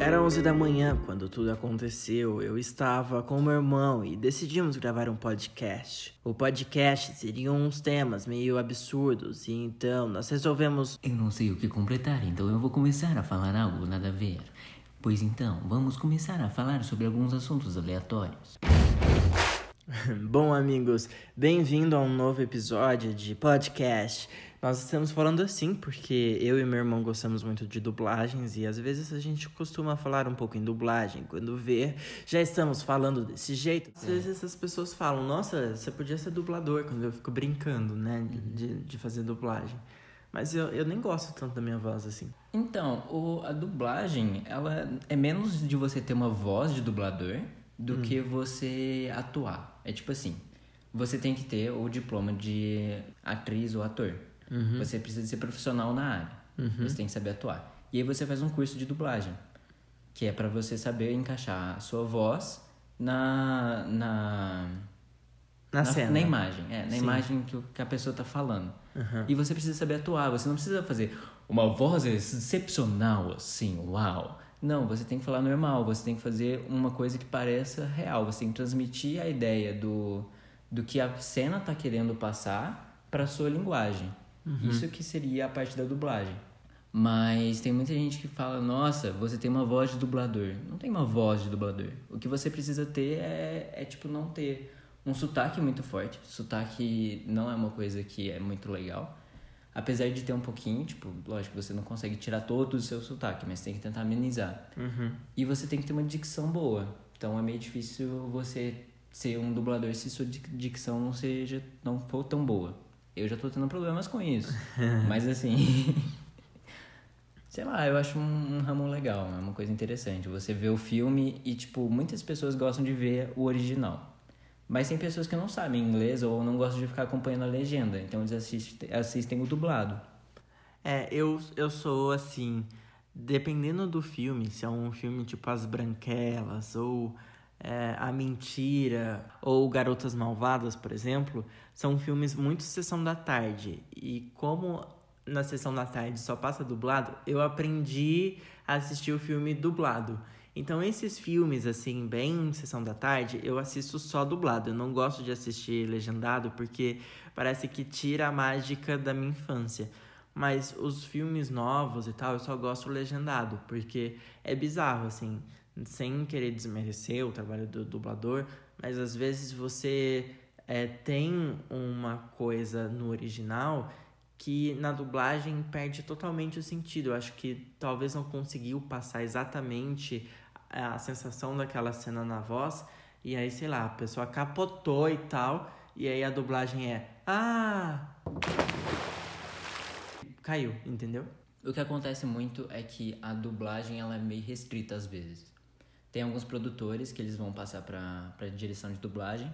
Era 11 da manhã quando tudo aconteceu. Eu estava com meu irmão e decidimos gravar um podcast. O podcast seria uns temas meio absurdos e então nós resolvemos. Eu não sei o que completar, então eu vou começar a falar algo nada a ver. Pois então, vamos começar a falar sobre alguns assuntos aleatórios. Bom, amigos, bem-vindo a um novo episódio de podcast. Nós estamos falando assim porque eu e meu irmão gostamos muito de dublagens e às vezes a gente costuma falar um pouco em dublagem. Quando vê, já estamos falando desse jeito. Às vezes essas pessoas falam: Nossa, você podia ser dublador. Quando eu fico brincando, né, de, de fazer dublagem. Mas eu, eu nem gosto tanto da minha voz assim. Então, o, a dublagem, ela é menos de você ter uma voz de dublador do Hum. que você atuar. É tipo assim, você tem que ter o diploma de atriz ou ator. Uhum. Você precisa ser profissional na área. Você tem que saber atuar. E aí você faz um curso de dublagem, que é pra você saber encaixar a sua voz na na Na, cena. na imagem, é, na Sim. imagem que a pessoa tá falando. Uhum. E você precisa saber atuar, você não precisa fazer uma voz excepcional assim, uau. Não, você tem que falar normal, você tem que fazer uma coisa que pareça real, você tem que transmitir a ideia do, do que a cena tá querendo passar para sua linguagem. Isso que seria a parte da dublagem. Mas tem muita gente que fala, nossa, você tem uma voz de dublador. Não tem uma voz de dublador. O que você precisa ter é, é tipo, não ter um sotaque muito forte. Sotaque não é uma coisa que é muito legal. Apesar de ter um pouquinho, tipo, lógico, você não consegue tirar todo o seu sotaque, mas tem que tentar amenizar. Uhum. E você tem que ter uma dicção boa. Então é meio difícil você ser um dublador se sua dic- dicção não seja não for tão boa. Eu já tô tendo problemas com isso. Mas assim, sei lá, eu acho um, um ramo legal, é uma coisa interessante. Você vê o filme e tipo, muitas pessoas gostam de ver o original. Mas tem pessoas que não sabem inglês ou não gostam de ficar acompanhando a legenda, então eles assistem, assistem o dublado. É, eu, eu sou assim, dependendo do filme, se é um filme tipo As Branquelas ou é, A Mentira ou Garotas Malvadas, por exemplo, são filmes muito sessão da tarde. E como na sessão da tarde só passa dublado, eu aprendi a assistir o filme dublado. Então, esses filmes, assim, bem sessão da tarde, eu assisto só dublado. Eu não gosto de assistir legendado porque parece que tira a mágica da minha infância. Mas os filmes novos e tal, eu só gosto legendado, porque é bizarro, assim, sem querer desmerecer o trabalho do dublador, mas às vezes você é, tem uma coisa no original que na dublagem perde totalmente o sentido. Eu acho que talvez não conseguiu passar exatamente a sensação daquela cena na voz, e aí, sei lá, a pessoa capotou e tal, e aí a dublagem é Ah! Caiu, entendeu? O que acontece muito é que a dublagem ela é meio restrita às vezes. Tem alguns produtores que eles vão passar pra, pra direção de dublagem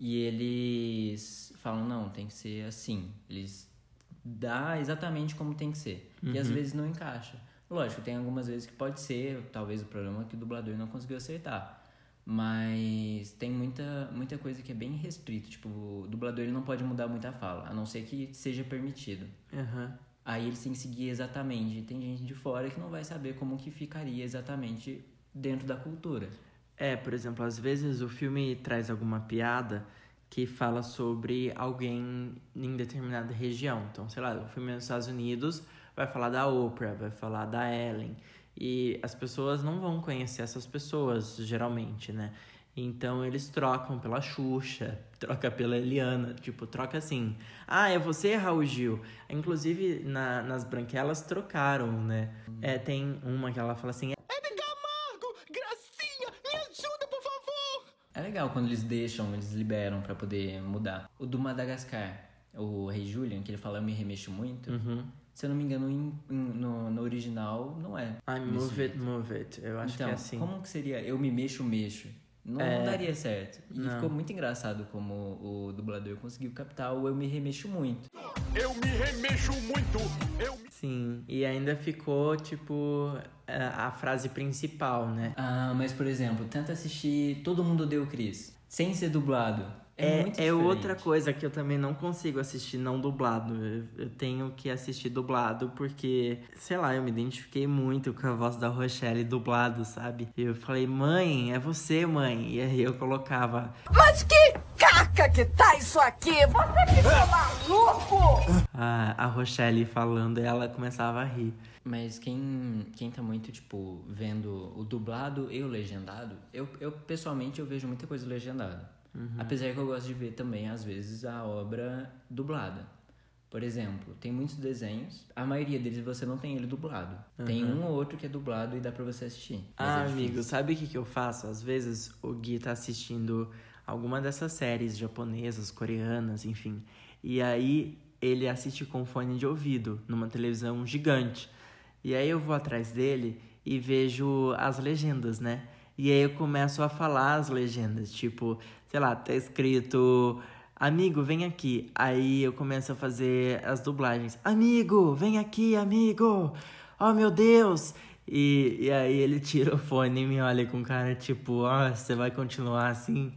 e eles falam, não, tem que ser assim. Eles dá exatamente como tem que ser. E às vezes não encaixa. Lógico, tem algumas vezes que pode ser, talvez o problema é que o dublador não conseguiu acertar. Mas tem muita, muita coisa que é bem restrito. Tipo, o dublador ele não pode mudar muita fala, a não ser que seja permitido. Aham. Aí eles têm que seguir exatamente. Tem gente de fora que não vai saber como que ficaria exatamente dentro da cultura. É, por exemplo, às vezes o filme traz alguma piada que fala sobre alguém em determinada região. Então, sei lá, o filme é nos Estados Unidos vai falar da Oprah, vai falar da Ellen. E as pessoas não vão conhecer essas pessoas, geralmente, né? Então eles trocam pela Xuxa, troca pela Eliana, tipo, troca assim. Ah, é você, Raul Gil? Inclusive, na- nas branquelas trocaram, né? É, tem uma que ela fala assim, legal quando eles deixam, eles liberam pra poder mudar. O do Madagascar, o Rei Julian, que ele fala eu me remexo muito. Uhum. Se eu não me engano, em- em- no, no original não é. I move it, jeito. move it. Eu acho então, que é assim. como que seria eu me mexo, mexo? Não, É. não daria certo. E Não. ficou muito engraçado como o dublador conseguiu captar o eu me remexo muito. Eu me remexo muito. Eu me... Sim, e ainda ficou, tipo, a, a frase principal, né? Ah, mas por exemplo, tenta assistir Todo Mundo Deu Cris, sem ser dublado. É, muito é outra coisa que eu também não consigo assistir não dublado. Eu, eu tenho que assistir dublado porque, sei lá, eu me identifiquei muito com a voz da Rochelle dublado, sabe? Eu falei, mãe, é você, mãe. E aí eu colocava. Mas que caca que tá isso aqui? Você ficou maluco? A, a Rochelle falando, ela começava a rir. Mas quem, quem tá muito, tipo, vendo o dublado e o legendado, eu, eu pessoalmente eu vejo muita coisa legendada. Apesar que eu gosto de ver também, às vezes, a obra dublada. Por exemplo, tem muitos desenhos, a maioria deles você não tem ele dublado. Tem um ou outro que é dublado e dá pra você assistir. Ah, é amigo, sabe o que, que eu faço? Às vezes o Gui tá assistindo alguma dessas séries japonesas, coreanas, enfim. E aí ele assiste com fone de ouvido, numa televisão gigante. E aí eu vou atrás dele e vejo as legendas, né? E aí eu começo a falar as legendas, tipo, sei lá, tá escrito Amigo, vem aqui. Aí eu começo a fazer as dublagens. Amigo, vem aqui, amigo. Oh, meu Deus. E, e aí ele tira o fone e me olha com cara tipo, ó, você vai continuar assim?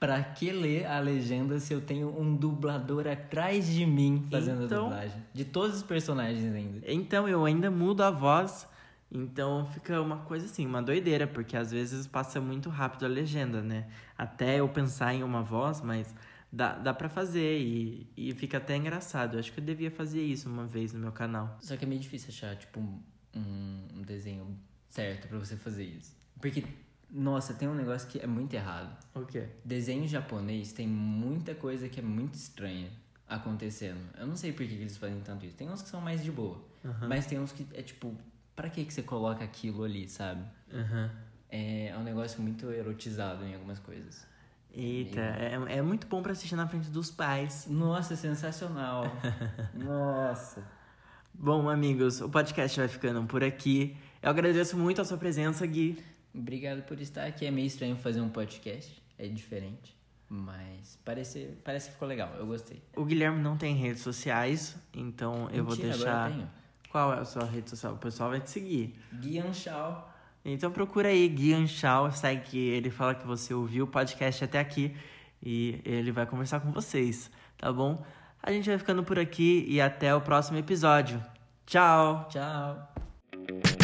Pra que ler a legenda se eu tenho um dublador atrás de mim fazendo Então- a dublagem? De todos os personagens ainda. Então eu ainda mudo a voz. Então fica uma coisa assim, uma doideira, porque às vezes passa muito rápido a legenda, né? Até eu pensar em uma voz, mas dá, dá pra fazer e, e fica até engraçado. Eu acho que eu devia fazer isso uma vez no meu canal. Só que é meio difícil achar, tipo, um, um- desenho certo pra você fazer isso. Porque, nossa, tem um negócio que é muito errado. O quê? Desenho japonês tem muita coisa que é muito estranha acontecendo. Eu não sei por que que eles fazem tanto isso. Tem uns que são mais de boa. Mas tem uns que é tipo, pra que que você coloca aquilo ali, sabe? Aham. É, é um negócio muito erotizado em algumas coisas. Eita, é, é muito bom pra assistir na frente dos pais. Nossa, sensacional. Nossa. Bom, amigos, o podcast vai ficando por aqui. Eu agradeço muito a sua presença, Gui. Obrigado por estar aqui. É meio estranho fazer um podcast. É diferente. Mas parece, parece que ficou legal. Eu gostei. O Guilherme não tem redes sociais, então eu vou Mentira, deixar. agora eu tenho. Qual é a sua rede social? O pessoal vai te seguir. Guian Shaw. Então procura aí Gui Anchal, segue que ele fala que você ouviu o podcast até aqui e ele vai conversar com vocês, tá bom? A gente vai ficando por aqui e até o próximo episódio. Tchau! Tchau.